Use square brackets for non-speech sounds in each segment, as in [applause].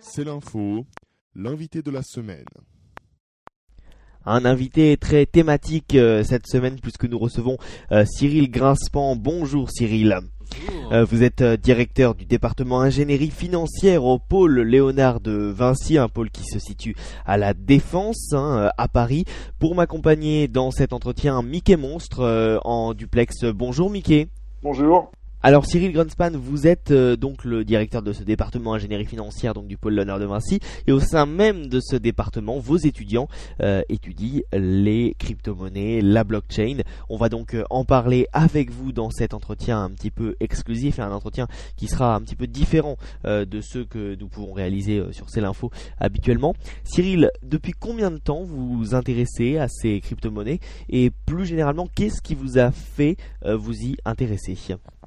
C'est l'info, l'invité de la semaine. Un invité très thématique euh, cette semaine puisque nous recevons euh, Cyril Grinspan. Bonjour Cyril. Euh, vous êtes euh, directeur du département ingénierie financière au pôle Léonard de Vinci, un pôle qui se situe à la Défense, hein, à Paris. Pour m'accompagner dans cet entretien, Mickey Monstre euh, en duplex. Bonjour Mickey. Bonjour. Alors Cyril Grunspan, vous êtes euh, donc le directeur de ce département ingénierie financière donc du pôle Léonard de Vinci et au sein même de ce département, vos étudiants euh, étudient les crypto-monnaies, la blockchain. On va donc euh, en parler avec vous dans cet entretien un petit peu exclusif un entretien qui sera un petit peu différent euh, de ceux que nous pouvons réaliser euh, sur C'est l'info habituellement. Cyril, depuis combien de temps vous vous intéressez à ces crypto-monnaies et plus généralement, qu'est-ce qui vous a fait euh, vous y intéresser?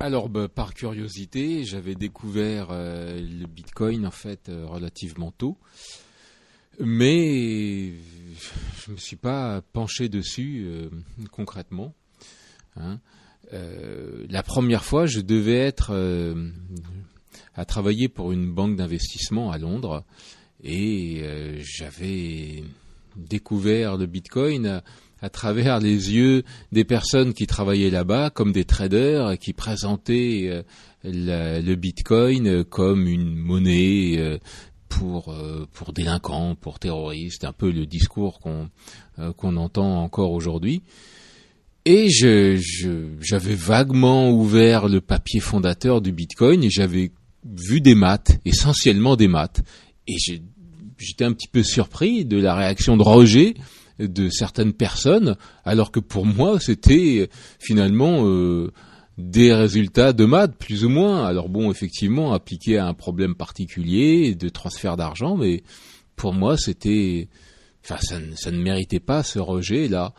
Alors, bah, par curiosité, j'avais découvert euh, le Bitcoin en fait euh, relativement tôt, mais je me suis pas penché dessus euh, concrètement. hein. La première fois, je devais être à travailler pour une banque d'investissement à Londres et j'avais découvert le Bitcoin à, travers les yeux des personnes qui travaillaient là-bas comme des traders qui présentaient euh, le Bitcoin comme une monnaie euh, pour euh, pour délinquants, pour terroristes, un peu le discours qu'on qu'on entend encore aujourd'hui. Et je je- j'avais vaguement ouvert le papier fondateur du Bitcoin et j'avais vu des maths, essentiellement des maths. Et j'étais un petit peu surpris de la réaction de rejet de certaines personnes, alors que pour moi, c'était finalement euh, des résultats de maths, plus ou moins. Alors bon, effectivement, appliqué à un problème particulier de transfert d'argent, mais pour moi, c'était... Enfin, ça, ne- méritait pas ce rejet-là.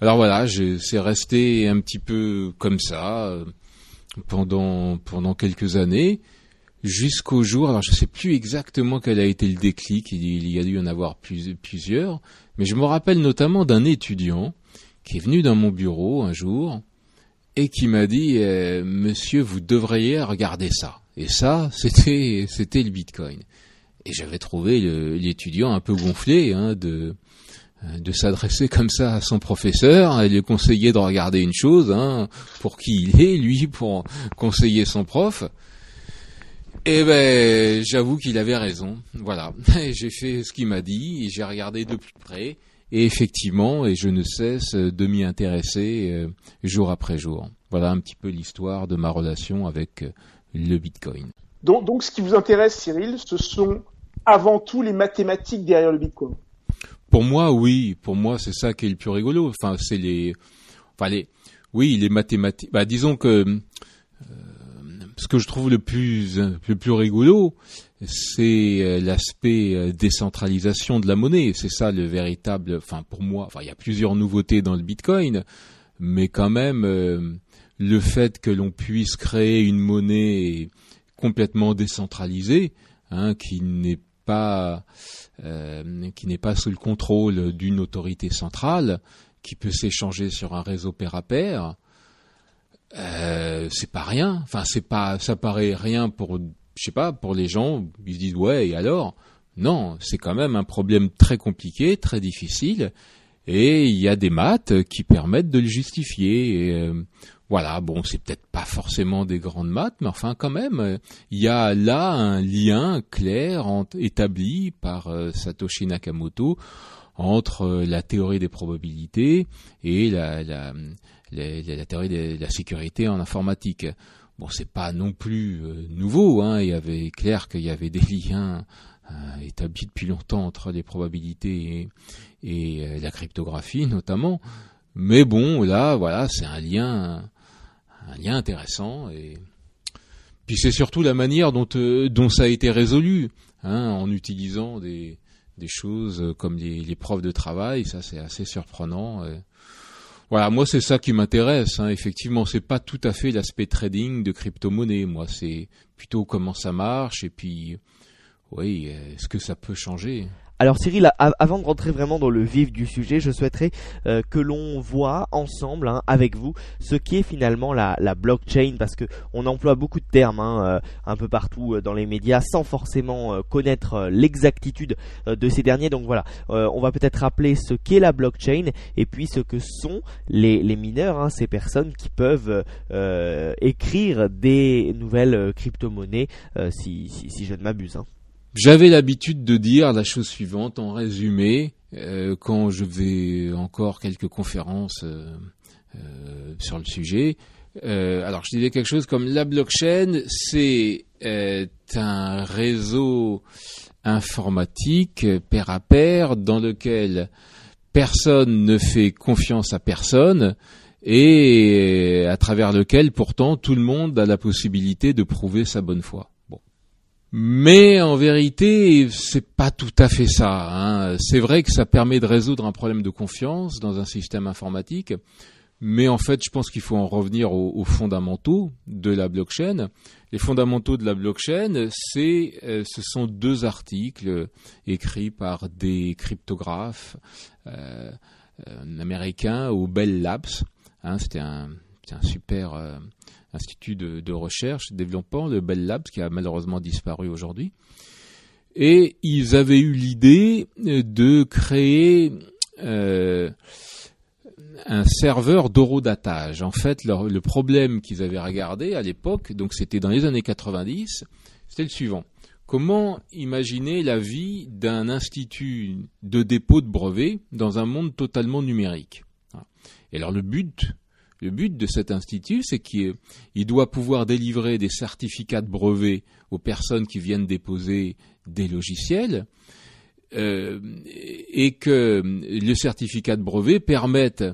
Alors voilà, c'est resté un petit peu comme ça euh, pendant, pendant quelques années jusqu'au jour, alors je ne sais plus exactement quel a été le déclic, il, y a dû en avoir plus- plusieurs, mais je me rappelle notamment d'un étudiant qui est venu dans mon bureau un jour et qui m'a dit euh, Monsieur, vous devriez regarder ça. Et ça, [laughs] c'était c'était le Bitcoin. Et j'avais trouvé l'étudiant un peu gonflé hein, de de s'adresser comme ça à son professeur et lui conseiller de regarder une chose, hein, pour qui il est, lui, pour conseiller son prof. Eh ben, j'avoue qu'il avait raison. Voilà, [laughs] j'ai fait ce qu'il m'a dit et j'ai regardé de plus près. Et effectivement, et je ne cesse de m'y intéresser euh, jour après jour. Voilà un petit peu l'histoire de ma relation avec euh, le Bitcoin. Donc, donc, ce qui vous intéresse, Cyril, ce sont avant tout les mathématiques derrière le Bitcoin. Pour moi, oui. Pour moi, c'est ça qui est le plus rigolo. Enfin, c'est les, enfin les, oui, les mathématiques. Bah, disons que euh, ce que je trouve le plus le plus rigolo, c'est euh, l'aspect euh, décentralisation de la monnaie. C'est ça le véritable. Enfin, pour moi, enfin, il y a plusieurs nouveautés dans le Bitcoin, mais quand même, euh, le fait que l'on puisse créer une monnaie complètement décentralisée, hein, qui n'est pas euh, qui n'est pas sous le contrôle d'une autorité centrale, qui peut s'échanger sur un réseau pair à pair, euh, c'est pas rien. Enfin, c'est pas, ça paraît rien pour, je sais pas, pour les gens. Ils se disent ouais et alors? Non, c'est quand même un problème très compliqué, très difficile, et il y a des maths qui permettent de le justifier. Et, euh, voilà, bon, c'est peut-être pas forcément des grandes maths, mais enfin quand même, il y a là un lien clair établi par euh, Satoshi Nakamoto entre euh, la théorie des probabilités et la, la, la, théorie de la sécurité en informatique. Bon, c'est pas non plus euh, nouveau. Hein. Il y avait clair qu'il y avait des liens euh, établis depuis longtemps entre les probabilités et, euh, la cryptographie, notamment. Mais bon, là, voilà, c'est un lien, un lien intéressant. Et puis c'est surtout la manière dont dont ça a été résolu, hein, en utilisant des des choses comme les, les preuves de travail. Ça, c'est assez surprenant. Voilà, moi c'est ça qui m'intéresse. Hein. Effectivement, c'est pas tout à fait l'aspect trading de crypto-monnaie. Moi, c'est plutôt comment ça marche et puis, oui, est-ce que ça peut changer? Alors Cyril, avant de rentrer vraiment dans le vif du sujet, je souhaiterais euh, que l'on voit ensemble, hein, avec vous, ce qu'est finalement la, blockchain, parce que on emploie beaucoup de termes hein, euh, un peu partout euh, dans les médias, sans forcément connaître l'exactitude de ces derniers. Donc voilà, on va peut-être rappeler ce qu'est la blockchain et puis ce que sont les, mineurs, hein, ces personnes qui peuvent écrire des nouvelles crypto-monnaies, si, si, si je ne m'abuse. J'avais l'habitude de dire la chose suivante en résumé euh, quand je vais encore quelques conférences euh, euh, sur le sujet. Euh, alors je disais quelque chose comme la blockchain, c'est euh, un réseau informatique pair à pair dans lequel personne ne fait confiance à personne et à travers lequel pourtant tout le monde a la possibilité de prouver sa bonne foi. Mais en vérité, c'est pas tout à fait ça. hein. C'est vrai que ça permet de résoudre un problème de confiance dans un système informatique, mais en fait, je pense qu'il faut en revenir aux, aux fondamentaux de la blockchain. Les fondamentaux de la blockchain, c'est, euh, ce sont deux articles écrits par des cryptographes euh, euh, américains au Bell Labs. Hein, C'était un, super institut de, recherche développant, le Bell Labs, qui a malheureusement disparu aujourd'hui. Et ils avaient eu l'idée euh, de créer euh, un serveur d'horodatage. En fait, le problème qu'ils avaient regardé à l'époque, donc c'était dans les années 90, c'était le suivant. Comment imaginer la vie d'un institut de dépôt de brevets dans un monde totalement numérique? Et alors le but, le but de cet institut, c'est qu'il il doit pouvoir délivrer des certificats de brevets aux personnes qui viennent déposer des logiciels euh, et que le certificat de brevet permette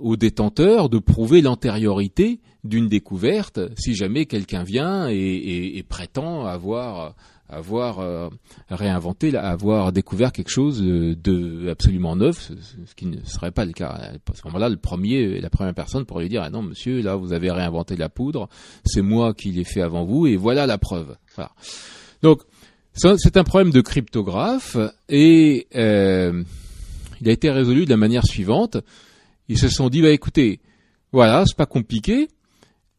aux détenteurs de prouver l'antériorité d'une découverte si jamais quelqu'un vient et prétend avoir avoir euh, réinventé, avoir découvert quelque chose euh, de absolument neuf, ce, qui ne serait pas le cas. À ce moment-là, le premier, la première personne pourrait lui dire ah non monsieur, là vous avez réinventé la poudre, c'est moi qui l'ai fait avant vous et voilà la preuve. Voilà. Donc c'est un problème de cryptographe et euh, il a été résolu de la manière suivante. Ils se sont dit bah écoutez, voilà, c'est pas compliqué.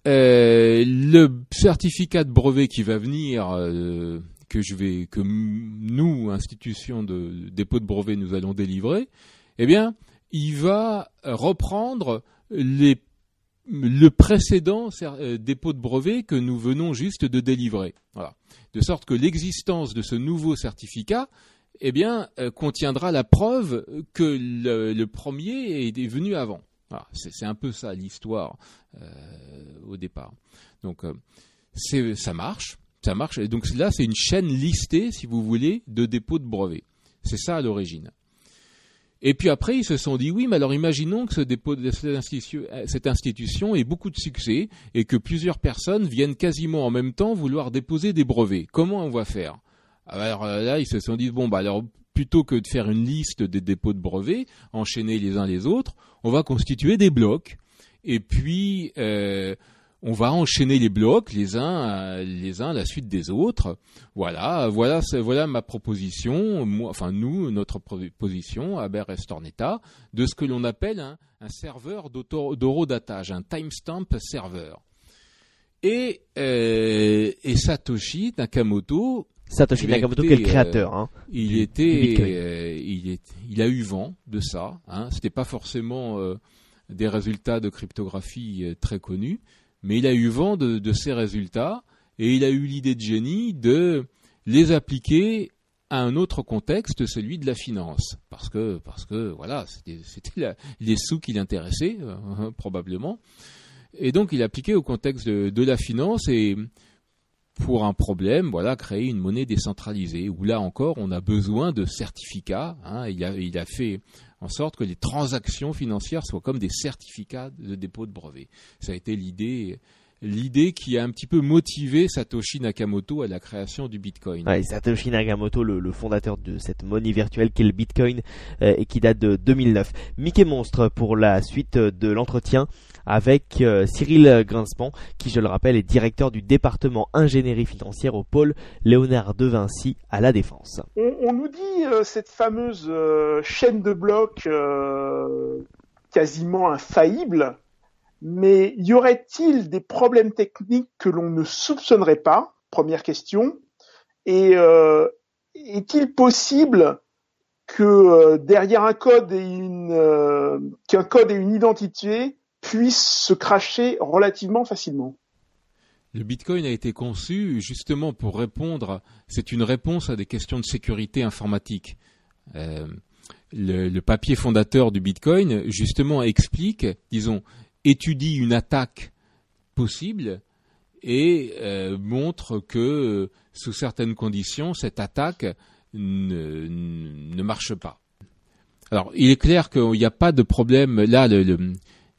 Euh, le certificat de brevet qui va venir, euh, que nous, institution de dépôt de brevet, nous allons délivrer, eh bien, il va reprendre le précédent euh, dépôt de brevet que nous venons juste de délivrer. Voilà. De sorte que l'existence de ce nouveau certificat, eh bien, euh, contiendra la preuve que le, premier est, venu avant. C'est un peu ça l'histoire euh, au départ. Donc, ça marche, ça marche. Donc là, c'est une chaîne listée, si vous voulez, de dépôts de brevets. C'est ça à l'origine. Et puis après, ils se sont dit oui, mais alors imaginons que ce dépôt de cette institution, cette institution ait beaucoup de succès et que plusieurs personnes viennent quasiment en même temps vouloir déposer des brevets. Comment on va faire? Alors euh, là, ils se sont dit bon, bah alors plutôt que de faire une liste des dépôts de brevets, enchaîner les uns les autres, on va constituer des blocs. Et puis euh, on va enchaîner les blocs les uns euh, les uns à la suite des autres. Voilà, voilà, voilà ma proposition. Moi, enfin nous, notre proposition à Restorneta, de ce que l'on appelle un, un serveur d'horodatage, un timestamp server. Et, euh, et Satoshi Nakamoto, Satoshi Nakamoto qui écoutez, est le créateur. hein. il du- était, du Bitcoin. euh, il est, il a eu vent de ça. Hein. C'était pas forcément euh, des résultats de cryptographie très connus, mais il a eu vent de, ces résultats et il a eu l'idée de génie de les appliquer à un autre contexte, celui de la finance, parce que voilà, c'était les sous qui l'intéressaient euh, probablement, et donc il a appliqué au contexte de la finance et pour un problème, voilà, créer une monnaie décentralisée, où là encore, on a besoin de certificats. hein. il, a, il a fait en sorte que les transactions financières soient comme des certificats de dépôt de brevet. Ça a été l'idée, l'idée qui a un petit peu motivé Satoshi Nakamoto à la création du Bitcoin. Ouais, Satoshi Nakamoto, le, le fondateur de cette monnaie virtuelle qu'est le Bitcoin euh, et qui date de 2009. Mickey Monstre pour la suite de l'entretien avec euh, Cyril Grinspan, qui je le rappelle est directeur du département ingénierie financière au pôle Léonard de Vinci à la Défense. On, nous dit euh, cette fameuse euh, chaîne de blocs quasiment infaillible, mais y aurait-il des problèmes techniques que l'on ne soupçonnerait pas? Première question. Et est-il possible que derrière un code et qu'un code et une identité puissent se cracher relativement facilement. Le Bitcoin a été conçu justement pour répondre. C'est une réponse à des questions de sécurité informatique. Euh, le, papier fondateur du Bitcoin justement explique, disons, étudie une attaque possible et euh, montre que sous certaines conditions, cette attaque ne, marche pas. Alors, il est clair qu'il n'y a pas de problème. Là,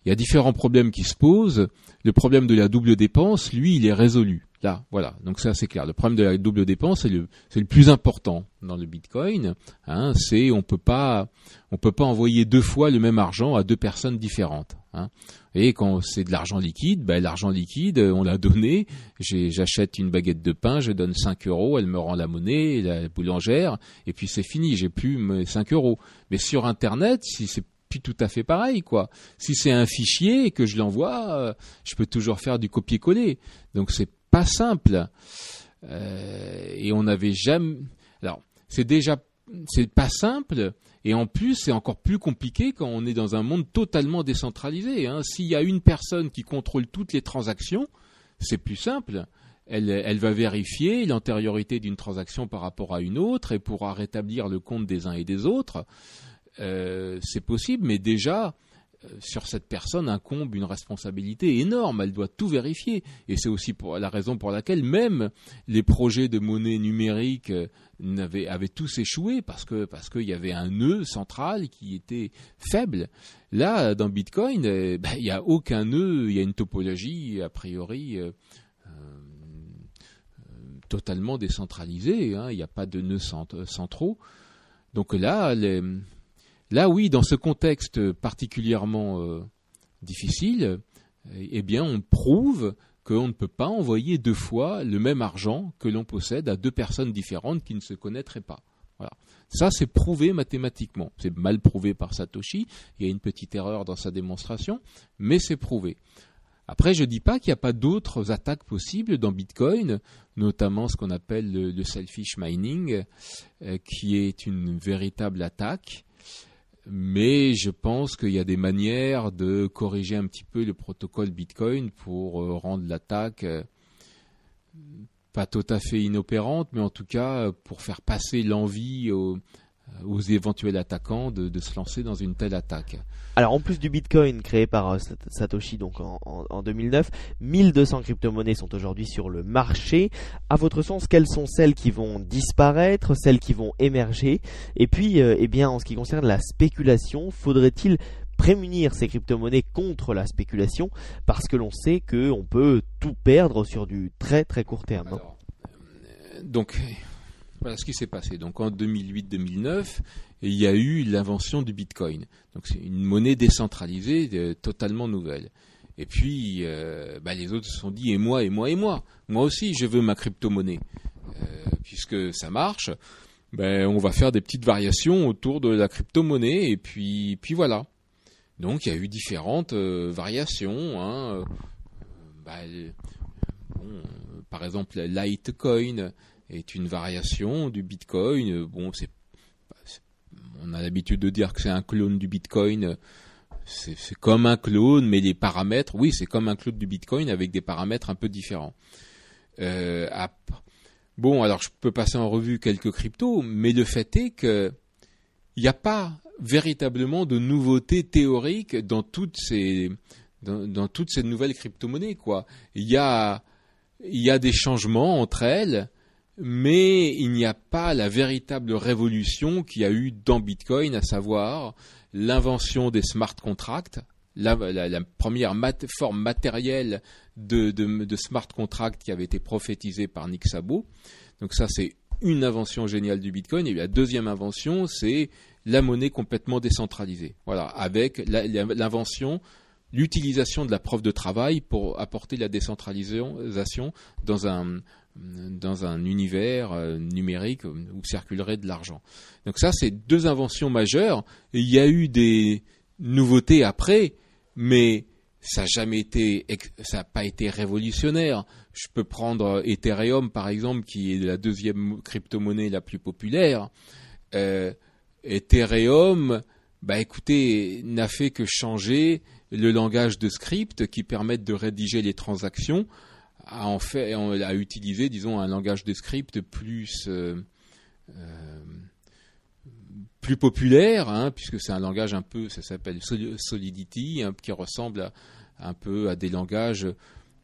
il y a différents problèmes qui se posent. Le problème de la double dépense, lui, il est résolu. Là, voilà. Donc ça, c'est clair. Le problème de la double dépense, c'est le, plus important dans le Bitcoin. Hein, c'est on peut pas, on peut pas envoyer deux fois le même argent à deux personnes différentes. Hein. Et quand c'est de l'argent liquide, ben, l'argent liquide, on l'a donné. J'achète une baguette de pain, je donne 5 euros, elle me rend la monnaie, la boulangère, et puis c'est fini. J'ai plus mes 5 euros. Mais sur Internet, si c'est puis tout à fait pareil, quoi. Si c'est un fichier que je l'envoie, euh, je peux toujours faire du copier-coller. Donc c'est pas simple. Euh, et on n'avait jamais. Alors c'est déjà c'est pas simple. Et en plus, c'est encore plus compliqué quand on est dans un monde totalement décentralisé. Hein. S'il y a une personne qui contrôle toutes les transactions, c'est plus simple. Elle, va vérifier l'antériorité d'une transaction par rapport à une autre et pourra rétablir le compte des uns et des autres. Euh, c'est possible, mais déjà, euh, sur cette personne incombe une responsabilité énorme. Elle doit tout vérifier. Et c'est aussi la raison pour laquelle même les projets de monnaie numérique euh, avaient, tous échoué parce que parce qu'il y avait un nœud central qui était faible. Là, dans Bitcoin, ben, il n'y a aucun nœud. Il y a une topologie a priori. totalement décentralisée, hein. il n'y a pas de nœuds centraux. Donc là, les, Là, oui, dans ce contexte particulièrement euh, difficile, eh bien, on prouve qu'on ne peut pas envoyer deux fois le même argent que l'on possède à deux personnes différentes qui ne se connaîtraient pas. Voilà. Ça, c'est prouvé mathématiquement. C'est mal prouvé par Satoshi. Il y a une petite erreur dans sa démonstration, mais c'est prouvé. Après, je ne dis pas qu'il n'y a pas d'autres attaques possibles dans Bitcoin, notamment ce qu'on appelle le, selfish mining, euh, qui est une véritable attaque mais je pense qu'il y a des manières de corriger un petit peu le protocole Bitcoin pour euh, rendre l'attaque euh, pas tout à fait inopérante, mais en tout cas pour faire passer l'envie aux, aux éventuels attaquants de, de, se lancer dans une telle attaque. Alors en plus du Bitcoin créé par euh, Satoshi donc en, en, 2009, 1200 crypto-monnaies sont aujourd'hui sur le marché. À votre sens, quelles sont celles qui vont disparaître, celles qui vont émerger? Et puis, euh, eh bien, en ce qui concerne la spéculation, faudrait-il prémunir ces crypto-monnaies contre la spéculation? Parce que l'on sait qu'on peut tout perdre sur du très très court terme. Euh, donc voilà ce qui s'est passé. Donc en 2008-2009, il y a eu l'invention du Bitcoin. Donc c'est une monnaie décentralisée, euh, totalement nouvelle. Et puis euh, bah, les autres se sont dit et moi et moi et moi, moi aussi je veux ma crypto-monnaie, euh, puisque ça marche. Ben, on va faire des petites variations autour de la crypto-monnaie et puis puis voilà. Donc il y a eu différentes variations. Hein. Bah, par exemple, Litecoin est une variation du Bitcoin. Bon, c'est, on a l'habitude de dire que c'est un clone du Bitcoin. C'est, comme un clone, mais les paramètres, oui, c'est comme un clone du Bitcoin avec des paramètres un peu différents. Euh, bon, alors je peux passer en revue quelques cryptos, mais le fait est que il n'y a pas véritablement de nouveautés théoriques dans toutes ces dans, dans toutes ces nouvelles crypto-monnaies quoi. Il y a il y a des changements entre elles, mais il n'y a pas la véritable révolution qu'il y a eu dans Bitcoin, à savoir l'invention des smart contracts, la, première forme matérielle de, smart contract qui avait été prophétisée par Nick Szabo. Donc ça, c'est une invention géniale du Bitcoin. Et la deuxième invention, c'est la monnaie complètement décentralisée. Voilà, avec l'invention l'utilisation de la preuve de travail pour apporter la décentralisation dans un dans un univers euh, numérique où circulerait de l'argent. Donc ça, c'est deux inventions majeures. Il y a eu des nouveautés après, mais ça n'a jamais été, ça pas été révolutionnaire. Je peux prendre Ethereum par exemple, qui est la deuxième crypto-monnaie la plus populaire. Euh, Ethereum, bah écoutez, n'a fait que changer le langage de script qui permettent de rédiger les transactions à en fait à utiliser disons un langage de script plus euh, euh, plus populaire hein, puisque c'est un langage un peu ça s'appelle Solidity hein, qui ressemble un peu à des langages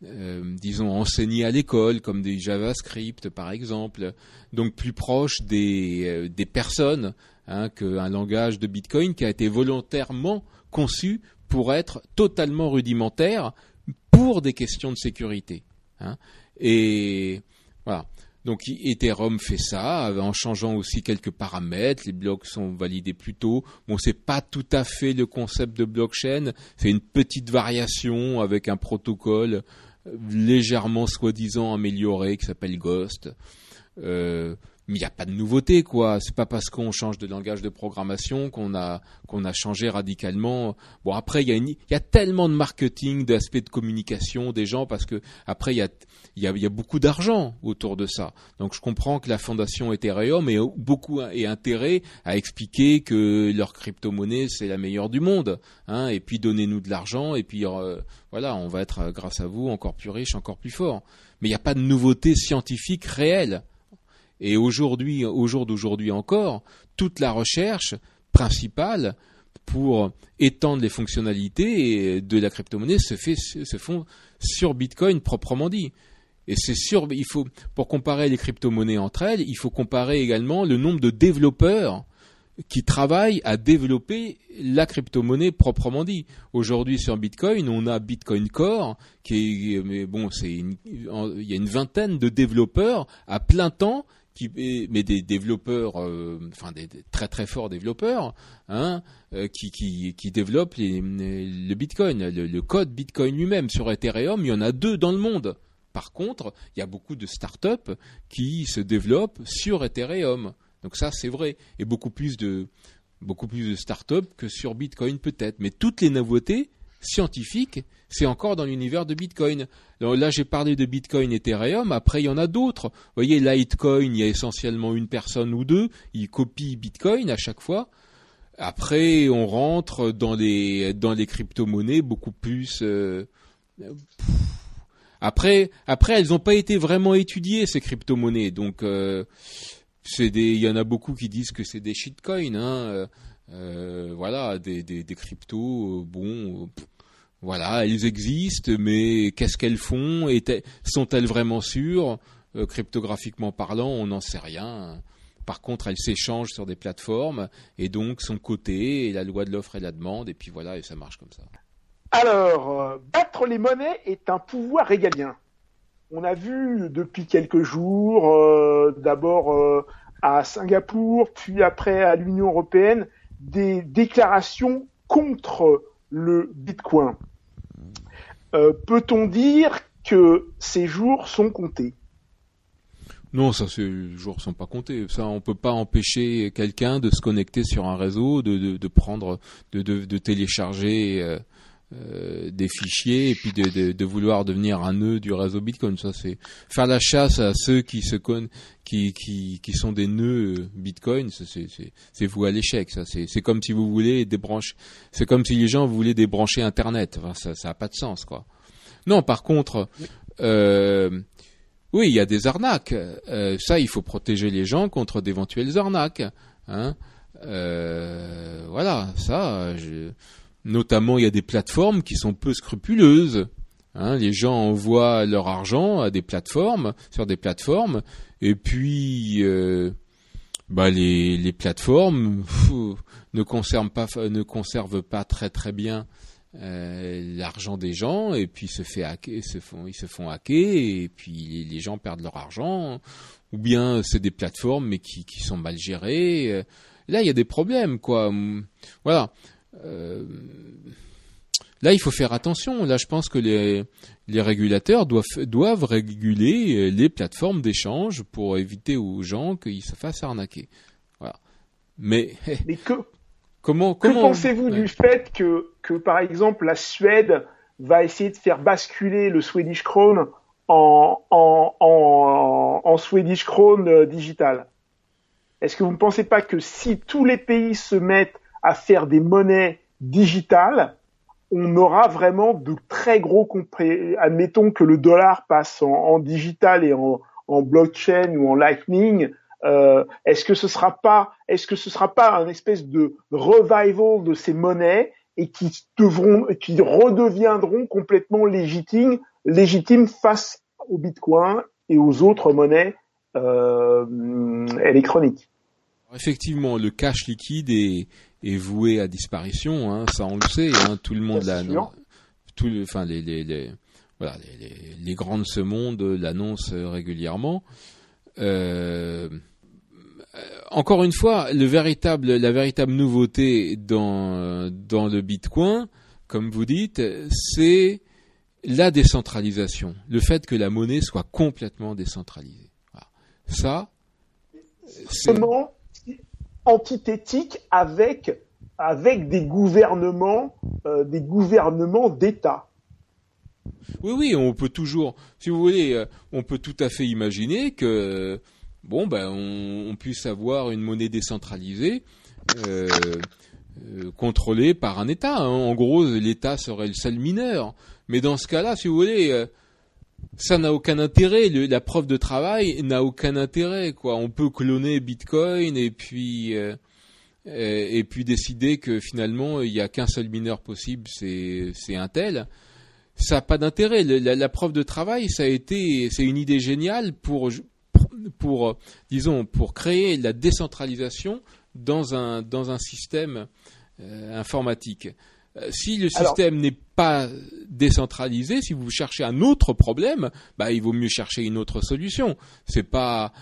euh, disons enseignés à l'école comme des JavaScript par exemple donc plus proche des des personnes hein, qu'un langage de Bitcoin qui a été volontairement conçu pour être totalement rudimentaire pour des questions de sécurité. Hein. Et voilà. Donc Ethereum fait ça en changeant aussi quelques paramètres. Les blocs sont validés plus tôt. Bon, c'est pas tout à fait le concept de blockchain. C'est une petite variation avec un protocole légèrement soi-disant amélioré qui s'appelle Ghost. Euh, mais il n'y a pas de nouveauté quoi. C'est pas parce qu'on change de langage de programmation qu'on a qu'on a changé radicalement. Bon après il y a il y a tellement de marketing, d'aspects de communication des gens parce que après il y a y a, y a beaucoup d'argent autour de ça. Donc je comprends que la fondation Ethereum ait beaucoup et intérêt à expliquer que leur crypto-monnaie c'est la meilleure du monde, hein, et puis donnez-nous de l'argent et puis euh, voilà on va être grâce à vous encore plus riche, encore plus fort. Mais il n'y a pas de nouveauté scientifique réelle. Et aujourd'hui, au jour d'aujourd'hui encore, toute la recherche principale pour étendre les fonctionnalités de la crypto-monnaie se fait se font sur Bitcoin proprement dit. Et c'est sûr, il faut pour comparer les crypto-monnaies entre elles, il faut comparer également le nombre de développeurs qui travaillent à développer la crypto-monnaie proprement dit. Aujourd'hui sur Bitcoin, on a Bitcoin Core qui est mais bon, c'est il y a une vingtaine de développeurs à plein temps mais des développeurs, euh, enfin des, très très forts développeurs, hein, euh, qui, qui, qui développent les, le Bitcoin, le, code Bitcoin lui-même sur Ethereum, il y en a deux dans le monde. Par contre, il y a beaucoup de startups qui se développent sur Ethereum. Donc ça, c'est vrai, et beaucoup plus de beaucoup plus de startups que sur Bitcoin peut-être. Mais toutes les nouveautés scientifiques, c'est encore dans l'univers de Bitcoin. là, j'ai parlé de Bitcoin et Ethereum. Après, il y en a d'autres. Vous voyez, Litecoin, il y a essentiellement une personne ou deux. Ils copient Bitcoin à chaque fois. Après, on rentre dans les dans crypto-monnaies beaucoup plus. Euh, après, elles n'ont pas été vraiment étudiées ces crypto-monnaies. Donc, euh, il y en a beaucoup qui disent que c'est des shitcoins. Hein. Euh, voilà, des, des, des cryptos. bon. Voilà, elles existent, mais qu'est-ce qu'elles font? Sont-elles vraiment sûres? Euh, Cryptographiquement parlant, on n'en sait rien. Par contre, elles s'échangent sur des plateformes et donc sont cotées, et la loi de l'offre et la demande, et puis voilà, et ça marche comme ça. Alors, euh, battre les monnaies est un pouvoir régalien. On a vu depuis quelques jours, euh, d'abord à Singapour, puis après à l'Union européenne, des déclarations contre le Bitcoin. Euh, peut-on dire que ces jours sont comptés? Non, ça, ces jours sont pas comptés. Ça, on peut pas empêcher quelqu'un de se connecter sur un réseau, de, prendre, de, de, télécharger euh, euh, des fichiers et puis de, vouloir devenir un nœud du réseau Bitcoin. Ça, c'est faire la chasse à ceux qui sont des nœuds Bitcoin. C'est vous à l'échec. C'est comme si vous voulez débrancher. C'est comme si les gens voulaient débrancher Internet. ça, ça a pas de sens, quoi. Non, par contre, euh, oui, il y a des arnaques. Euh, ça, il faut protéger les gens contre d'éventuelles arnaques. Hein. Euh, voilà, ça. Notamment, il y a des plateformes qui sont peu scrupuleuses. Hein. les gens envoient leur argent à des plateformes, sur des plateformes, et puis bah, les, plateformes ne conservent pas, ne conservent pas très très bien euh, l'argent des gens et puis se se font, ils se font hacker et puis les gens perdent leur argent ou bien c'est des plateformes qui, qui sont mal gérées. Euh, là, il y a des problèmes quoi. Voilà. Euh, là, il faut faire attention. Là, je pense que les, les régulateurs doivent, doivent réguler les plateformes d'échange pour éviter aux gens qu'ils se fassent arnaquer. Voilà. Mais, [laughs] Mais que, comment, que pensez-vous Ouais. du fait que, que, par exemple, la Suède va essayer de faire basculer le Swedish Krone en, en, en, en Swedish Krone euh, digital? Est-ce que vous ne pensez pas que si tous les pays se mettent à faire des monnaies digitales, on aura vraiment de très gros. Admettons que le dollar passe en, digital et en, blockchain ou en lightning. Euh, est-ce que ce sera pas, sera pas un espèce de revival de ces monnaies et qui devront, qui redeviendront complètement légitimes, légitimes face au Bitcoin et aux autres monnaies euh, électroniques? Effectivement, le cash liquide est, est voué à disparition, hein, ça on le sait, hein, tout le monde Bien l'a, sûr. tout le, enfin les, les, les, voilà, les, les, les grands de ce monde l'annoncent régulièrement. Euh, encore une fois, le véritable, la véritable nouveauté dans, dans le Bitcoin, comme vous dites, c'est la décentralisation, le fait que la monnaie soit complètement décentralisée. Voilà. Ça, c'est Comment antithétique avec des gouvernements, euh, des gouvernements d'État. Oui, oui, on peut toujours, si vous voulez, euh, on peut tout à fait imaginer que, bon, ben, on, puisse avoir une monnaie décentralisée euh, contrôlée par un État. hein. En gros, l'État serait le seul mineur. Mais dans ce cas-là, si vous voulez, ça n'a aucun intérêt. La preuve de travail n'a aucun intérêt. Quoi, on peut cloner Bitcoin et puis euh, euh, et puis décider que finalement il n'y a qu'un seul mineur possible, c'est un tel ça n'a pas d'intérêt. La, preuve de travail, ça a été, c'est une idée géniale pour, pour, disons, pour créer la décentralisation dans un dans un système euh, informatique. Euh, Si le système n'est pas décentralisé, si vous cherchez un autre problème, bah il vaut mieux chercher une autre solution. C'est pas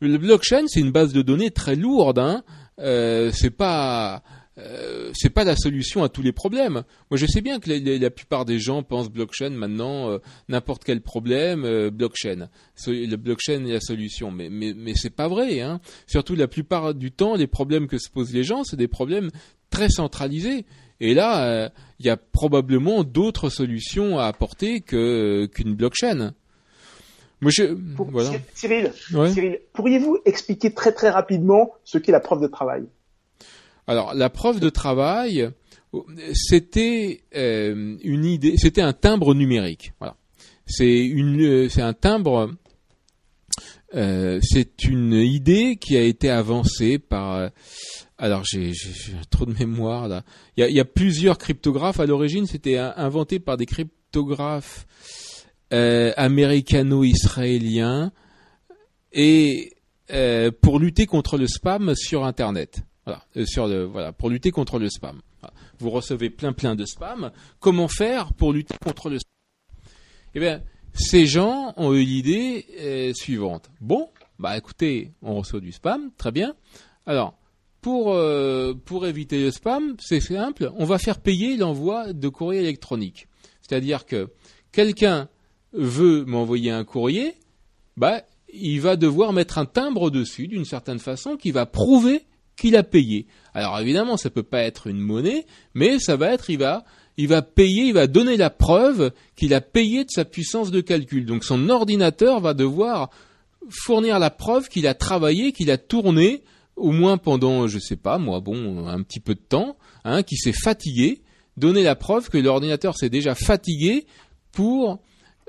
le blockchain, c'est une base de données très lourde. Hein. Euh, c'est pas euh, c'est pas la solution à tous les problèmes. Moi, je sais bien que les- les- la plupart des gens pensent blockchain maintenant, euh, n'importe quel problème, euh, blockchain. So- Le blockchain est la solution, mais mais mais c'est pas vrai. Hein. Surtout la plupart du temps, les problèmes que se posent les gens, c'est des problèmes très centralisés. Et là, euh, il y a probablement d'autres solutions à apporter que qu'une blockchain. Moi, je Pour- voilà. Cyril, Ouais. Cyril, pourriez-vous expliquer très très rapidement ce qu'est la preuve de travail? Alors, la preuve de travail, c'était euh, une idée, c'était un timbre numérique. Voilà. C'est une, euh, c'est un timbre. euh, c'est une idée qui a été avancée par. Alors j'ai, trop de mémoire là. Il y a, plusieurs cryptographes. À l'origine, c'était inventé par des cryptographes euh, américano-israéliens et euh, pour lutter contre le spam sur Internet. Voilà, euh, pour lutter contre le spam. Vous recevez plein plein de spam. Comment faire pour lutter contre le spam? Eh bien, ces gens ont eu l'idée suivante. Bon, bah écoutez, on reçoit du spam, très bien. Alors, pour euh, pour éviter le spam, c'est simple, on va faire payer l'envoi de courrier électronique. C'est-à-dire que quelqu'un veut m'envoyer un courrier, bah il va devoir mettre un timbre dessus d'une certaine façon qui va prouver qu'il a payé. Alors évidemment, ça peut pas être une monnaie, mais ça va être il va payer, il va donner la preuve qu'il a payé de sa puissance de calcul. Donc son ordinateur va devoir fournir la preuve qu'il a travaillé, qu'il a tourné au moins pendant je sais pas moi bon un petit peu de temps, hein, qu'il s'est fatigué, donner la preuve que l'ordinateur s'est déjà fatigué pour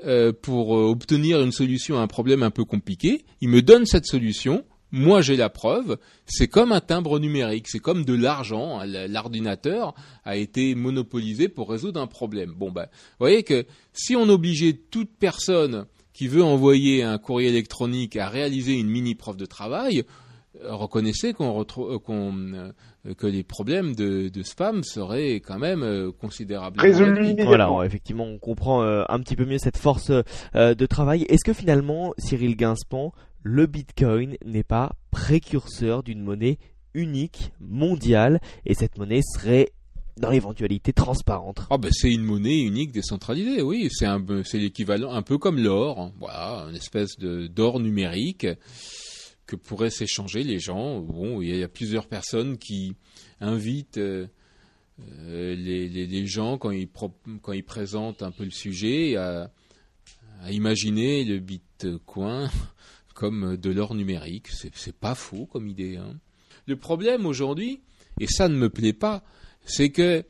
euh, pour euh, obtenir une solution à un problème un peu compliqué. Il me donne cette solution. Moi, j'ai la preuve. C'est comme un timbre numérique. C'est comme de l'argent. L- L'ordinateur a été monopolisé pour résoudre un problème. Bon, ben, vous voyez que si on obligeait toute personne qui veut envoyer un courrier électronique à réaliser une mini preuve de travail, reconnaissez qu'on retrouve, euh, qu'on, euh, que les problèmes de, de spam seraient quand même euh, considérablement Résolu réduits. immédiatement. Voilà, effectivement, on comprend euh, un petit peu mieux cette force euh, de travail. Est-ce que finalement, Cyril Gainspan, le Bitcoin n'est pas précurseur d'une monnaie unique, mondiale, et cette monnaie serait dans l'éventualité transparente? Ah ben c'est une monnaie unique décentralisée, oui, c'est un c'est l'équivalent un peu comme l'or, voilà, une espèce de d'or numérique que pourraient s'échanger les gens. Bon, il y, a plusieurs personnes qui invitent euh, euh, les, gens quand ils quand ils présentent un peu le sujet à, imaginer le Bitcoin [laughs] comme de l'or numérique. C'est pas faux comme idée. Hein. Le problème aujourd'hui, et ça ne me plaît pas, c'est que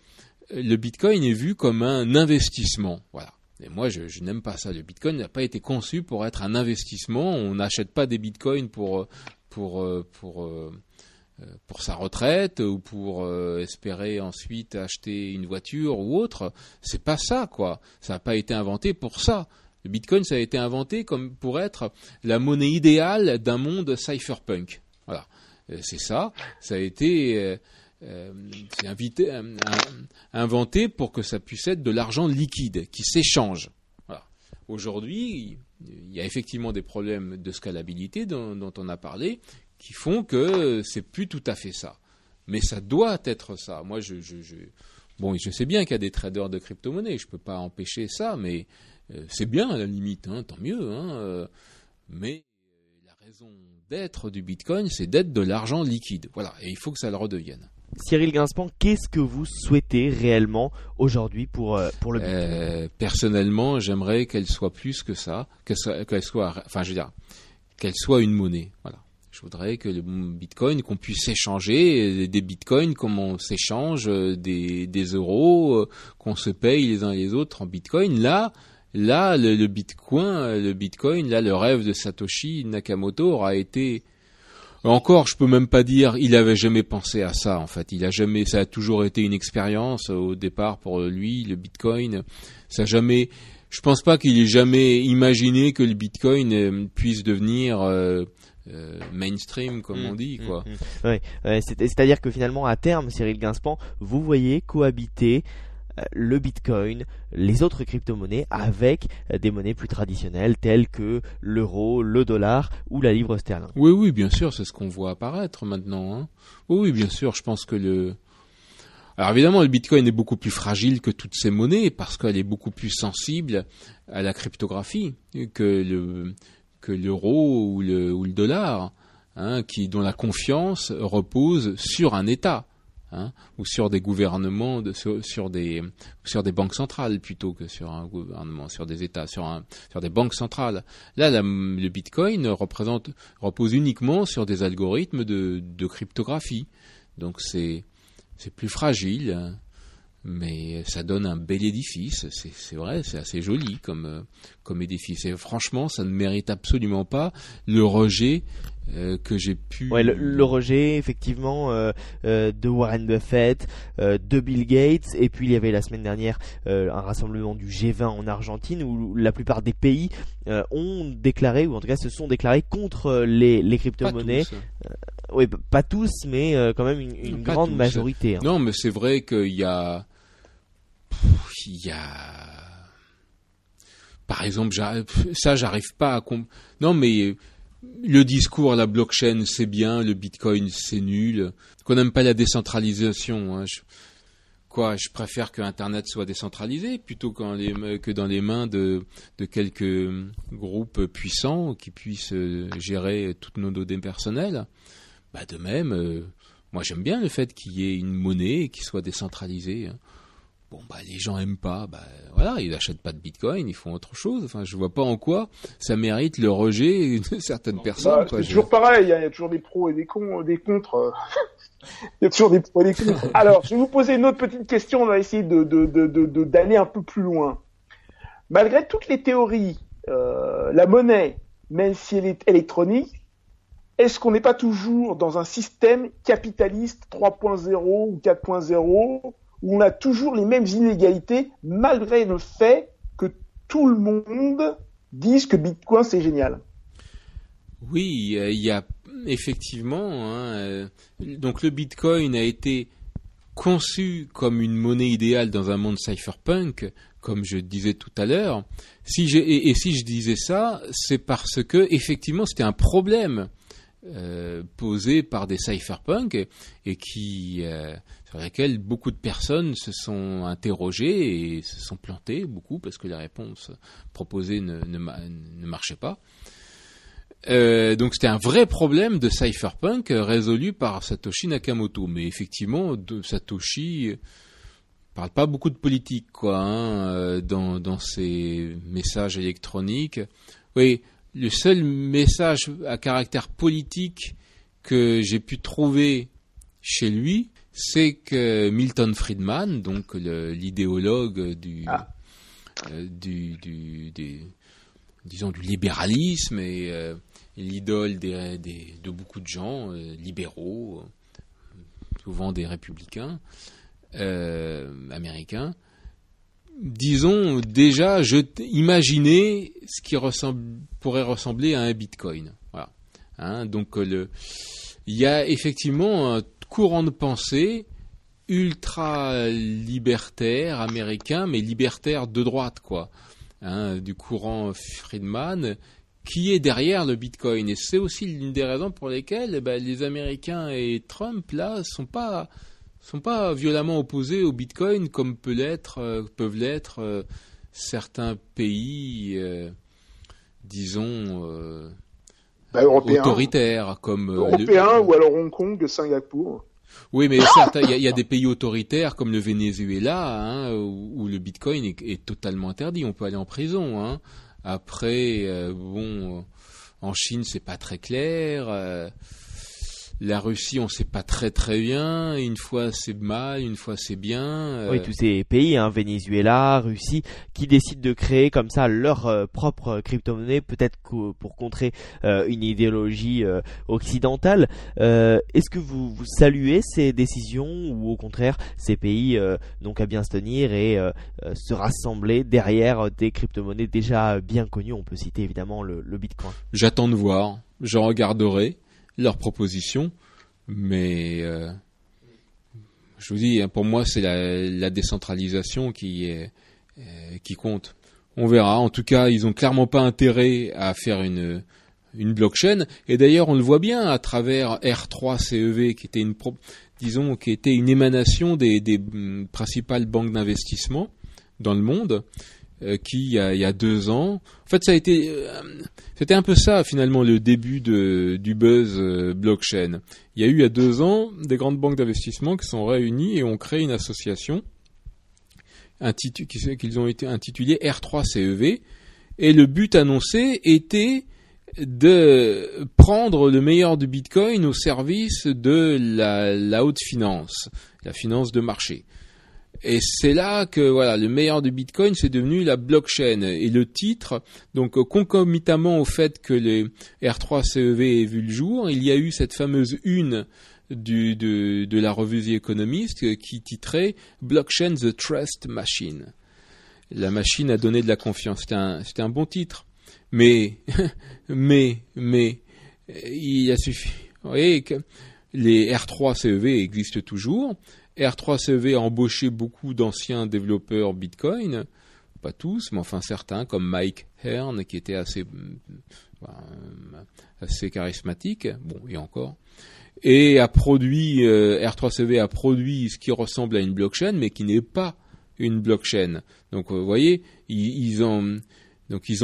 le Bitcoin est vu comme un investissement. Voilà. Moi, je, n'aime pas ça. Le Bitcoin n'a pas été conçu pour être un investissement. On n'achète pas des Bitcoins pour pour pour euh, pour sa retraite ou pour euh, espérer ensuite acheter une voiture ou autre. C'est pas ça, quoi. Ça n'a pas été inventé pour ça. Le Bitcoin, ça a été inventé comme pour être la monnaie idéale d'un monde cypherpunk. Voilà. Euh, c'est ça. Ça a été euh, invité, euh, inventé pour que ça puisse être de l'argent liquide qui s'échange. Aujourd'hui, il y a effectivement des problèmes de scalabilité dont, on a parlé qui font que c'est plus tout à fait ça. Mais ça doit être ça. Moi, je, bon, je sais bien qu'il y a des traders de crypto-monnaies, je ne peux pas empêcher ça, mais euh, c'est bien à la limite, hein, tant mieux. Hein, mais la raison d'être du Bitcoin, c'est d'être de l'argent liquide. Voilà, et il faut que ça le redevienne. Cyril Ginspan, qu'est-ce que vous souhaitez réellement aujourd'hui pour, euh, pour le Bitcoin euh, Personnellement, j'aimerais qu'elle soit plus que ça, qu'elle soit, enfin, je veux dire, qu'elle soit une monnaie. Voilà. Je voudrais que le Bitcoin, qu'on puisse échanger des Bitcoins comme on s'échange des, des euros, qu'on se paye les uns les autres en Bitcoin. Là, là, le, le Bitcoin, le Bitcoin, là, le rêve de Satoshi Nakamoto aura été encore, je peux même pas dire, il avait jamais pensé à ça. En fait, il a jamais, ça a toujours été une expérience au départ pour lui, le Bitcoin. Ça a jamais, je pense pas qu'il ait jamais imaginé que le Bitcoin euh, puisse devenir euh, euh, mainstream, comme on mmh, dit, quoi. Mmh, mmh. c'est-à-dire que finalement, à terme, Cyril Ginspan, vous voyez cohabiter euh, le Bitcoin, les autres crypto-monnaies avec des monnaies plus traditionnelles telles que l'euro, le dollar ou la livre sterling. Oui, oui, bien sûr, c'est ce qu'on voit apparaître maintenant. Hein. Oui, bien sûr, je pense que le... Alors évidemment, le Bitcoin est beaucoup plus fragile que toutes ces monnaies parce qu'elle est beaucoup plus sensible à la cryptographie que l'euro ou le, ou le dollar, hein, qui dont la confiance repose sur un État. Hein, ou sur des gouvernements, sur, des sur des banques centrales plutôt que sur un gouvernement, sur des États, sur un sur des banques centrales. Là, le Bitcoin repose uniquement sur des algorithmes de, cryptographie, donc c'est c'est plus fragile, hein, mais ça donne un bel édifice. C'est vrai, c'est assez joli comme comme édifice. Et franchement, ça ne mérite absolument pas le rejet euh, que j'ai pu. Ouais, le, rejet, effectivement, euh, euh, de Warren Buffett, de Bill Gates, et puis il y avait la semaine dernière un rassemblement du G20 en Argentine où la plupart des pays ont déclaré, ou en tout cas se sont déclarés contre les, les crypto-monnaies. oui, pas tous, mais quand même une, grande majorité. Hein. Non, mais c'est vrai qu'il y a, il y a par exemple, ça, j'arrive pas à. Non, mais le discours, la blockchain, c'est bien, le bitcoin, c'est nul. Qu'on n'aime pas la décentralisation. Hein. Je, quoi, je préfère que Internet soit décentralisé plutôt que dans les mains de, quelques groupes puissants qui puissent euh, gérer toutes nos données personnelles. Bah de même, euh, moi j'aime bien le fait qu'il y ait une monnaie qui soit décentralisée. Hein bon bah les gens aiment pas, bah voilà, ils n'achètent pas de Bitcoin, ils font autre chose. Enfin, je vois pas en quoi ça mérite le rejet de [laughs] certaines personnes. Bah, c'est toujours pareil, il y, a toujours des pros et des cons, des contre. [laughs] il y a toujours des pros et des contre. [laughs] Alors, je vais vous poser une autre petite question. On va essayer de d'aller un peu plus loin. Malgré toutes les théories, euh, la monnaie, même si elle est électronique, est-ce qu'on n'est pas toujours dans un système capitaliste 3.0 ou 4.0 où on a toujours les mêmes inégalités malgré le fait que tout le monde dise que Bitcoin c'est génial. Oui, il y a effectivement. Hein, euh, donc le Bitcoin a été conçu comme une monnaie idéale dans un monde cypherpunk, comme je disais tout à l'heure. Si et, et, si je disais ça, c'est parce que effectivement c'était un problème euh, posées par des cypherpunks et, qui euh, sur lesquelles beaucoup de personnes se sont interrogées et se sont plantées beaucoup parce que les réponses proposées ne, ne, marchaient pas. Euh, donc c'était un vrai problème de cypherpunk résolu par Satoshi Nakamoto. Mais effectivement, de Satoshi parle pas beaucoup de politique quoi hein, dans, dans ses messages électroniques. Oui, le seul message à caractère politique que j'ai pu trouver chez lui, c'est que Milton Friedman, donc l'idéologue du, ah. euh, du, du, disons du libéralisme et euh, l'idole des, des, de beaucoup de gens euh, libéraux, souvent des républicains américains, disons déjà, je imaginez ce qui pourrait ressembler à un Bitcoin. Voilà. Hein, donc le, il y a effectivement un courant de pensée ultra libertaire américain, mais libertaire de droite, quoi, hein, du courant Friedman, qui est derrière le Bitcoin. Et c'est aussi l'une des raisons pour lesquelles ben, les Américains et Trump là sont pas sont pas violemment opposés au Bitcoin comme peut l'être, euh, peuvent l'être euh, certains pays, euh, disons, bah, autoritaires comme européens ou alors Hong Kong, Singapour. Oui, mais il y, a des pays autoritaires comme le Venezuela hein, où, le Bitcoin est, totalement interdit. On peut aller en prison. Hein. Après, bon, en Chine, c'est pas très clair. La Russie, on sait pas très très bien. Une fois c'est mal, une fois c'est bien. Euh. Oui, tous ces pays, hein, Venezuela, Russie, qui décident de créer comme ça leur euh, propre crypto-monnaie, peut-être pour contrer euh, une idéologie occidentale. Est-ce que vous, vous, saluez ces décisions ou au contraire ces pays n'ont qu'à bien se tenir et se rassembler derrière des crypto-monnaies déjà bien connues? On peut citer évidemment le, le Bitcoin. J'attends de voir. Je regarderai leurs propositions, mais euh, je vous dis, hein, pour moi, c'est la, décentralisation qui est euh, qui compte. On verra. En tout cas, ils ont clairement pas intérêt à faire une une blockchain. Et d'ailleurs, on le voit bien à travers R3CEV, qui était une disons qui était une émanation des, des mm, principales banques d'investissement dans le monde. Euh, qui il y, a, deux ans. En fait, ça a été, euh, c'était un peu ça finalement le début du buzz euh, blockchain. Il y a eu il y a deux ans des grandes banques d'investissement qui sont réunies et ont créé une association qu'ils ont été intitulée R3CEV. Et le but annoncé était de prendre le meilleur du Bitcoin au service de la haute finance, la finance de marché. Et c'est là que voilà, le meilleur du Bitcoin, c'est devenu la blockchain. Et le titre, donc concomitamment au fait que les R3CEV aient vu le jour, il y a eu cette fameuse une du, de, de la revue The Economist qui titrait Blockchain the Trust Machine. La machine a donné de la confiance. C'était un, un bon titre. Mais, [laughs] mais, mais, il a suffi. Vous voyez que les R3CEV existent toujours. R3CV a embauché beaucoup d'anciens développeurs Bitcoin, pas tous, mais enfin certains, comme Mike Hearn, qui était assez, euh, assez charismatique, bon, et encore, et a produit, euh, R3CV a produit ce qui ressemble à une blockchain, mais qui n'est pas une blockchain. Donc, vous voyez, ils ont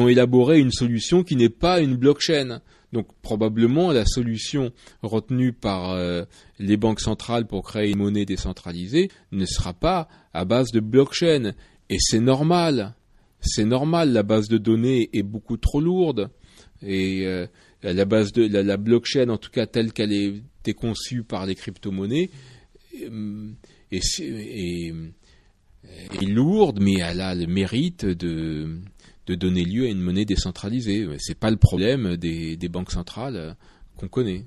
élaboré une solution qui n'est pas une blockchain. Donc probablement la solution retenue par euh, les banques centrales pour créer une monnaie décentralisée ne sera pas à base de blockchain. Et c'est normal. C'est normal, la base de données est beaucoup trop lourde. Et euh, la base de la, blockchain, en tout cas telle qu'elle été conçue par les crypto-monnaies, euh, est, lourde, mais elle a le mérite de de donner lieu à une monnaie décentralisée. C'est pas le problème des, banques centrales euh, qu'on connaît.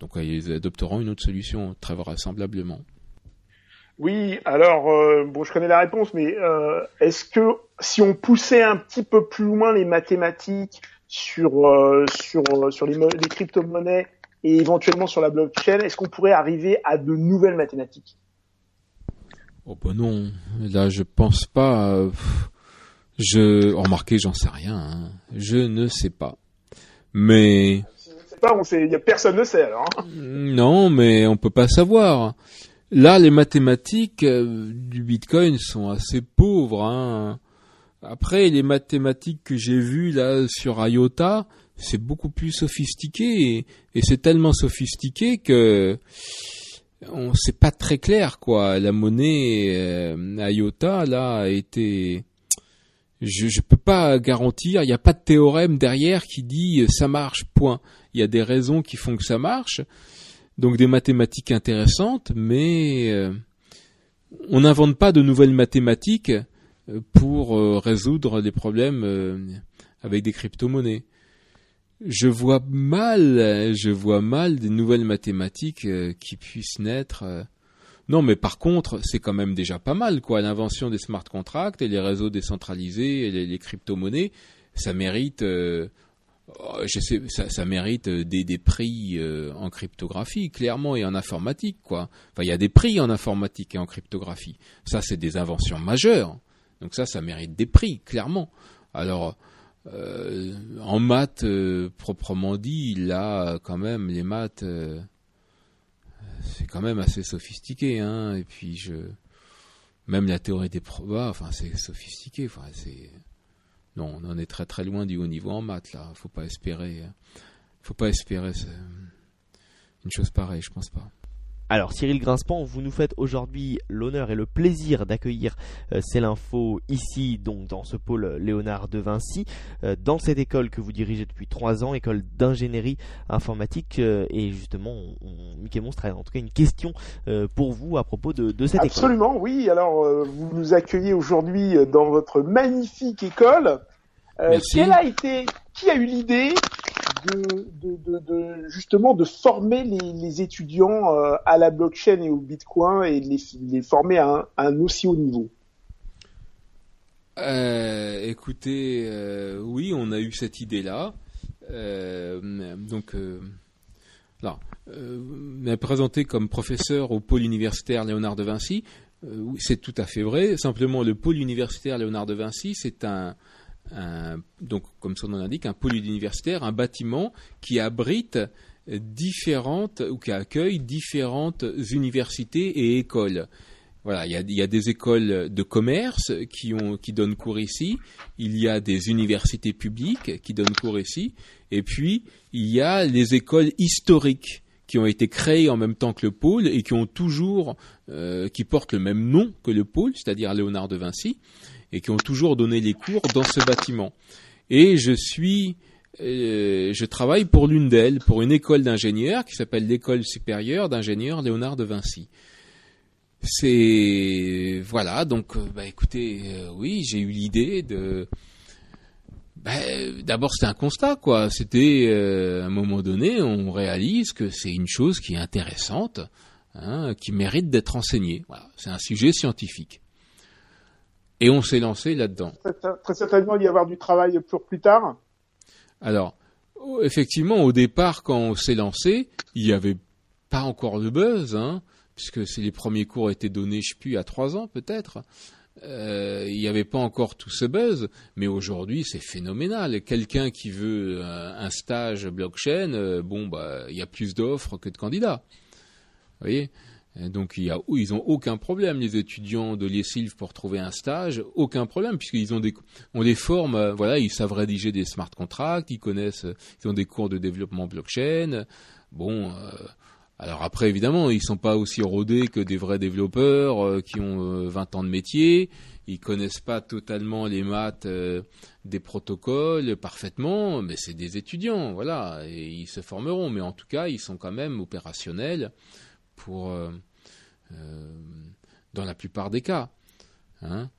Donc ils adopteront une autre solution très vraisemblablement. Oui, alors euh, bon, je connais la réponse, mais euh, est-ce que si on poussait un petit peu plus loin les mathématiques sur sur sur les, les crypto-monnaies et éventuellement sur la blockchain, est-ce qu'on pourrait arriver à de nouvelles mathématiques? Oh ben non, là je pense pas. Je remarquez, j'en sais rien. Hein. Je ne sais pas. Mais ça, on sait, y a personne ne sait alors. hein. Non, mais on peut pas savoir. Là, les mathématiques euh, du Bitcoin sont assez pauvres. hein. Après, les mathématiques que j'ai vues là sur IOTA, c'est beaucoup plus sophistiqué et, et c'est tellement sophistiqué que on c'est pas très clair quoi. La monnaie euh, IOTA là a été je je peux pas garantir, il n'y a pas de théorème derrière qui dit euh, ça marche point. Il y a des raisons qui font que ça marche. Donc des mathématiques intéressantes, mais euh, on n'invente pas de nouvelles mathématiques euh, pour résoudre les problèmes avec des crypto-monnaies. Je vois mal, je vois mal des nouvelles mathématiques qui puissent naître. Non, mais par contre, c'est quand même déjà pas mal, quoi. L'invention des smart contracts et les réseaux décentralisés et les, crypto-monnaies, ça mérite, euh, oh, je sais, ça, mérite euh, des, prix euh, en cryptographie, clairement, et en informatique, quoi. Enfin, il y a des prix en informatique et en cryptographie. Ça, c'est des inventions majeures. Donc ça, ça mérite des prix, clairement. Alors, en maths proprement dit, là, quand même, les maths, c'est quand même assez sophistiqué, hein. Et puis, je, même la théorie des probas, enfin, c'est sophistiqué. Non, on en est très très loin du haut niveau en maths, là. Faut pas espérer, euh, faut pas espérer une chose pareille, je pense pas. Alors Cyril Grinspan, vous nous faites aujourd'hui l'honneur et le plaisir d'accueillir euh, C'est l'info ici, donc dans ce pôle Léonard de Vinci, euh, dans cette école que vous dirigez depuis trois ans, école d'ingénierie informatique. euh, et justement, on, on- Mickey Monstre a en tout cas une question euh, pour vous à propos de, de cette école. Absolument, oui. Alors, euh, vous nous accueillez aujourd'hui euh, dans votre magnifique école. Euh, Merci. quelle a été, qui a eu l'idée de, justement de former les, étudiants euh, à la blockchain et au Bitcoin et les, les former à un, aussi haut niveau Euh, écoutez, euh, oui, on a eu cette idée-là. Euh, donc, euh, là, présenté comme professeur au pôle universitaire Léonard de Vinci. C'est tout à fait vrai. Simplement, le pôle universitaire Léonard de Vinci, c'est un, un- donc comme son nom l'indique, un pôle universitaire, un bâtiment qui abrite différentes ou qui accueille différentes universités et écoles. Voilà, il y a, des écoles de commerce qui donnent cours ici, il y a des universités publiques qui donnent cours ici, et puis il y a les écoles historiques qui ont été créées en même temps que le pôle et qui ont toujours euh, qui portent le même nom que le pôle, c'est-à-dire Léonard de Vinci, et qui ont toujours donné les cours dans ce bâtiment. Et je suis euh, je travaille pour l'une d'elles, pour une école d'ingénieurs qui s'appelle l'école supérieure d'ingénieurs Léonard de Vinci. C'est voilà donc euh, bah écoutez euh, oui j'ai eu l'idée de bah, d'abord c'était un constat quoi c'était à un moment donné on réalise que c'est une chose qui est intéressante hein, qui mérite d'être enseignée voilà c'est un sujet scientifique et on s'est lancé là-dedans Très, certainement, il y avoir du travail pour plus tard. alors oh, effectivement au départ quand on s'est lancé il y avait pas encore de buzz hein puisque les premiers cours étaient donnés, je sais plus, à trois ans peut-être. Euh, il n'y avait pas encore tout ce buzz, mais aujourd'hui c'est phénoménal. Quelqu'un qui veut euh, un stage blockchain, euh, bon bah il y a plus d'offres que de candidats. Vous voyez? Donc ils ont aucun problème les étudiants de l'ESILV pour trouver un stage, aucun problème puisqu'ils ont des, on les forme, euh, voilà, ils savent rédiger des smart contracts, ils connaissent, ils ont des cours de développement blockchain. Bon. Euh, alors après, évidemment, ils sont pas aussi rodés que des vrais développeurs euh, qui ont euh, 20 ans de métier. Ils connaissent pas totalement les maths euh, des protocoles parfaitement, mais c'est des étudiants, voilà, et ils se formeront. Mais en tout cas, ils sont quand même opérationnels pour, euh, euh, dans la plupart des cas. Hein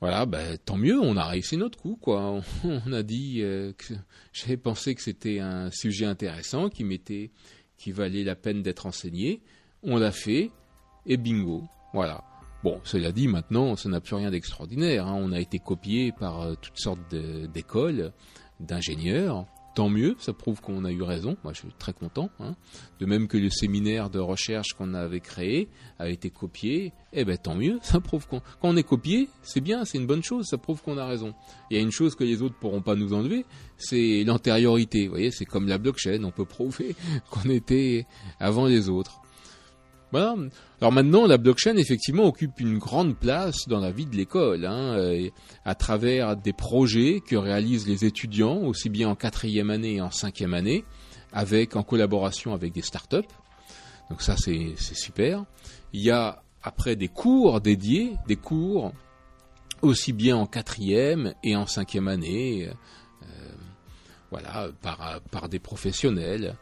voilà, ben, tant mieux, on a réussi notre coup, quoi. [laughs] On a dit euh, [laughs] j'avais pensé que c'était un sujet intéressant qui m'était qui valait la peine d'être enseigné. On l'a fait et bingo. Voilà. Bon, cela dit, maintenant, ça n'a plus rien d'extraordinaire. hein. On a été copié par toutes sortes d'écoles, d'ingénieurs, tant mieux, ça prouve qu'on a eu raison. Moi, je suis très content. Hein. De même que le séminaire de recherche qu'on avait créé a été copié, eh ben tant mieux. Ça prouve qu'on quand on est copié, c'est bien, c'est une bonne chose. Ça prouve qu'on a raison. Il y a une chose que les autres pourront pas nous enlever, c'est l'antériorité. Vous voyez, c'est comme la blockchain. On peut prouver [laughs] qu'on était avant les autres. Alors maintenant, la blockchain effectivement occupe une grande place dans la vie de l'école, hein, à travers des projets que réalisent les étudiants, aussi bien en quatrième année et en cinquième année, avec en collaboration avec des startups. Donc ça, c'est super. Il y a après des cours dédiés, des cours aussi bien en quatrième et en cinquième année, euh, voilà, par des professionnels.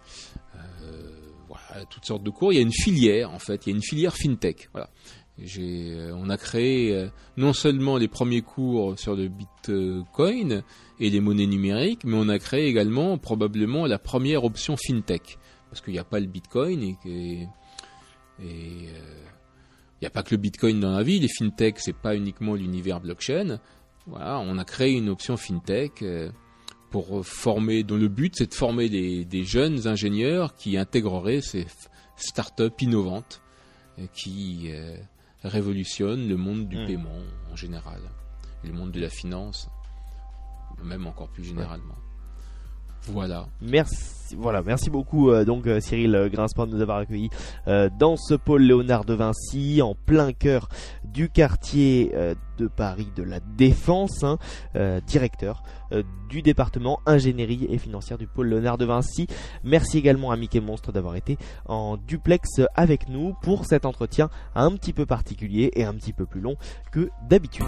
Toutes sortes de cours. Il y a une filière en fait, il y a une filière fintech. Voilà. Euh, on a créé euh, non seulement les premiers cours sur le Bitcoin et les monnaies numériques, mais on a créé également probablement la première option fintech, parce qu'il n'y a pas le Bitcoin et et euh, il n'y a pas que le Bitcoin dans la vie. Les fintech, c'est pas uniquement l'univers blockchain. Voilà, on a créé une option fintech pour former, dont le but c'est de former des, jeunes ingénieurs qui intégreraient ces startups innovantes qui euh, révolutionnent le monde du hmm. paiement en général, le monde de la finance, même encore plus généralement. Voilà. Merci, merci beaucoup euh, donc euh, Cyril euh, Grinspan de nous avoir accueillis dans ce pôle Léonard de Vinci, en plein cœur du quartier de Paris de la Défense, hein, directeur du département ingénierie et financière du pôle Léonard de Vinci. Merci également à Mickey Monstre d'avoir été en duplex avec nous pour cet entretien un petit peu particulier et un petit peu plus long que d'habitude.